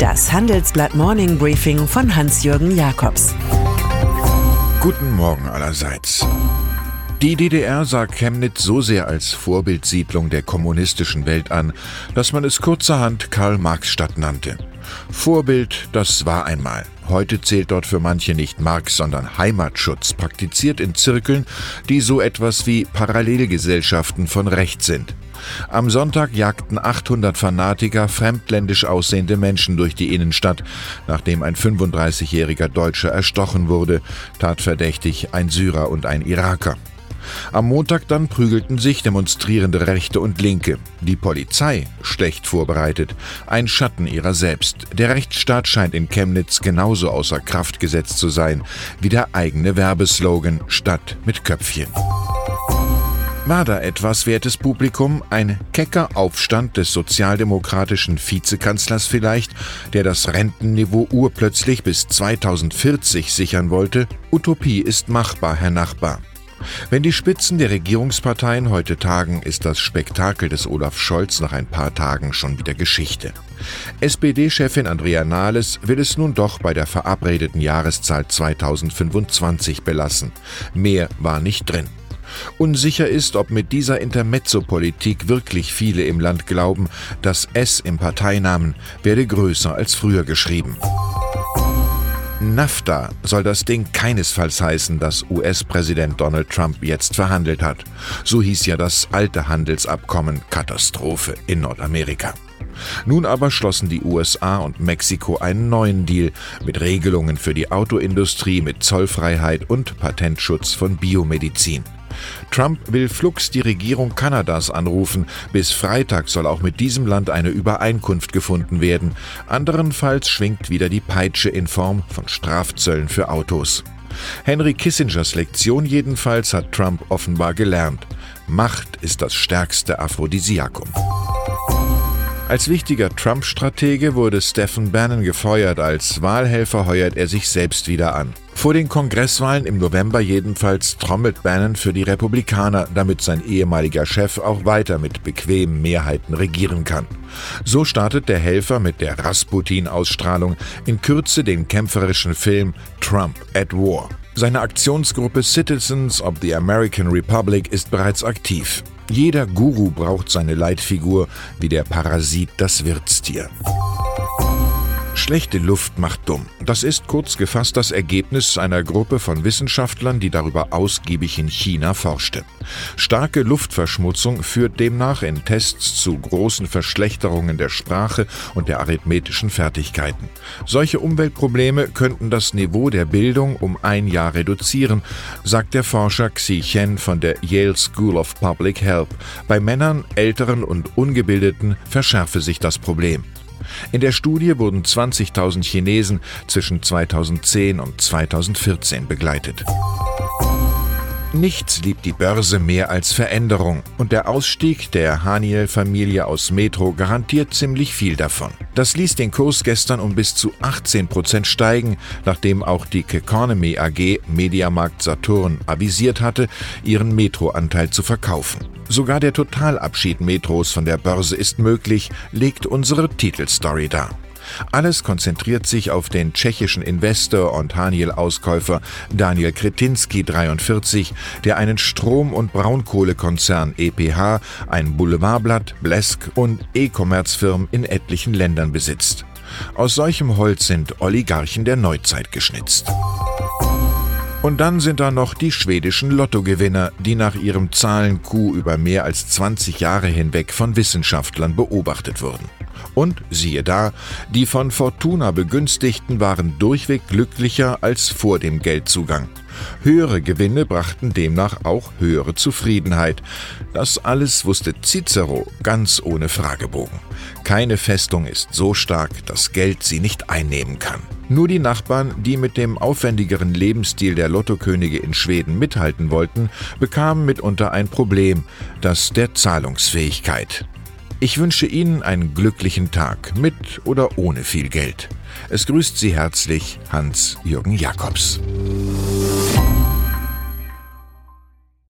Das Handelsblatt Morning Briefing von Hans-Jürgen Jakobs. Guten Morgen allerseits. Die DDR sah Chemnitz so sehr als Vorbildsiedlung der kommunistischen Welt an, dass man es kurzerhand Karl-Marx-Stadt nannte. Vorbild, das war einmal. Heute zählt dort für manche nicht Marx, sondern Heimatschutz, praktiziert in Zirkeln, die so etwas wie Parallelgesellschaften von Recht sind. Am Sonntag jagten 800 Fanatiker fremdländisch aussehende Menschen durch die Innenstadt, nachdem ein 35-jähriger Deutscher erstochen wurde, tatverdächtig ein Syrer und ein Iraker. Am Montag dann prügelten sich demonstrierende Rechte und Linke. Die Polizei schlecht vorbereitet, ein Schatten ihrer selbst. Der Rechtsstaat scheint in Chemnitz genauso außer Kraft gesetzt zu sein wie der eigene Werbeslogan Stadt mit Köpfchen. War da etwas wertes Publikum? Ein kecker Aufstand des sozialdemokratischen Vizekanzlers vielleicht, der das Rentenniveau urplötzlich bis 2040 sichern wollte? Utopie ist machbar, Herr Nachbar. Wenn die Spitzen der Regierungsparteien heute tagen, ist das Spektakel des Olaf Scholz nach ein paar Tagen schon wieder Geschichte. SPD-Chefin Andrea Nahles will es nun doch bei der verabredeten Jahreszahl 2025 belassen. Mehr war nicht drin. Unsicher ist, ob mit dieser Intermezzo-Politik wirklich viele im Land glauben, das S im Parteinamen werde größer als früher geschrieben. NAFTA soll das Ding keinesfalls heißen, das US-Präsident Donald Trump jetzt verhandelt hat. So hieß ja das alte Handelsabkommen Katastrophe in Nordamerika. Nun aber schlossen die USA und Mexiko einen neuen Deal mit Regelungen für die Autoindustrie, mit Zollfreiheit und Patentschutz von Biomedizin. Trump will flugs die Regierung Kanadas anrufen. Bis Freitag soll auch mit diesem Land eine Übereinkunft gefunden werden. Anderenfalls schwingt wieder die Peitsche in Form von Strafzöllen für Autos. Henry Kissingers Lektion jedenfalls hat Trump offenbar gelernt. Macht ist das stärkste Aphrodisiakum. Als wichtiger Trump-Stratege wurde Stephen Bannon gefeuert. Als Wahlhelfer heuert er sich selbst wieder an. Vor den Kongresswahlen im November jedenfalls trommelt Bannon für die Republikaner, damit sein ehemaliger Chef auch weiter mit bequemen Mehrheiten regieren kann. So startet der Helfer mit der Rasputin-Ausstrahlung in Kürze den kämpferischen Film Trump at War. Seine Aktionsgruppe Citizens of the American Republic ist bereits aktiv. Jeder Guru braucht seine Leitfigur, wie der Parasit das Wirtstier. Schlechte Luft macht dumm. Das ist kurz gefasst das Ergebnis einer Gruppe von Wissenschaftlern, die darüber ausgiebig in China forschte. Starke Luftverschmutzung führt demnach in Tests zu großen Verschlechterungen der Sprache und der arithmetischen Fertigkeiten. Solche Umweltprobleme könnten das Niveau der Bildung um ein Jahr reduzieren, sagt der Forscher Xi Chen von der Yale School of Public Health. Bei Männern, Älteren und Ungebildeten verschärfe sich das Problem. In der Studie wurden 20.000 Chinesen zwischen 2010 und 2014 begleitet. Nichts liebt die Börse mehr als Veränderung und der Ausstieg der Haniel-Familie aus Metro garantiert ziemlich viel davon. Das ließ den Kurs gestern um bis zu 18 Prozent steigen, nachdem auch die Keconomy AG Mediamarkt Saturn avisiert hatte, ihren Metro-Anteil zu verkaufen. Sogar der Totalabschied Metros von der Börse ist möglich, legt unsere Titelstory dar. Alles konzentriert sich auf den tschechischen Investor und Haniel-Auskäufer Daniel Kretinski 43, der einen Strom- und Braunkohlekonzern EPH, ein Boulevardblatt, Blesk und E-Commerce-Firmen in etlichen Ländern besitzt. Aus solchem Holz sind Oligarchen der Neuzeit geschnitzt. Und dann sind da noch die schwedischen Lottogewinner, die nach ihrem Zahlenkuh über mehr als 20 Jahre hinweg von Wissenschaftlern beobachtet wurden. Und siehe da, die von Fortuna begünstigten waren durchweg glücklicher als vor dem Geldzugang. Höhere Gewinne brachten demnach auch höhere Zufriedenheit. Das alles wusste Cicero ganz ohne Fragebogen. Keine Festung ist so stark, dass Geld sie nicht einnehmen kann. Nur die Nachbarn, die mit dem aufwendigeren Lebensstil der Lottokönige in Schweden mithalten wollten, bekamen mitunter ein Problem, das der Zahlungsfähigkeit. Ich wünsche Ihnen einen glücklichen Tag mit oder ohne viel Geld. Es grüßt Sie herzlich Hans-Jürgen Jakobs.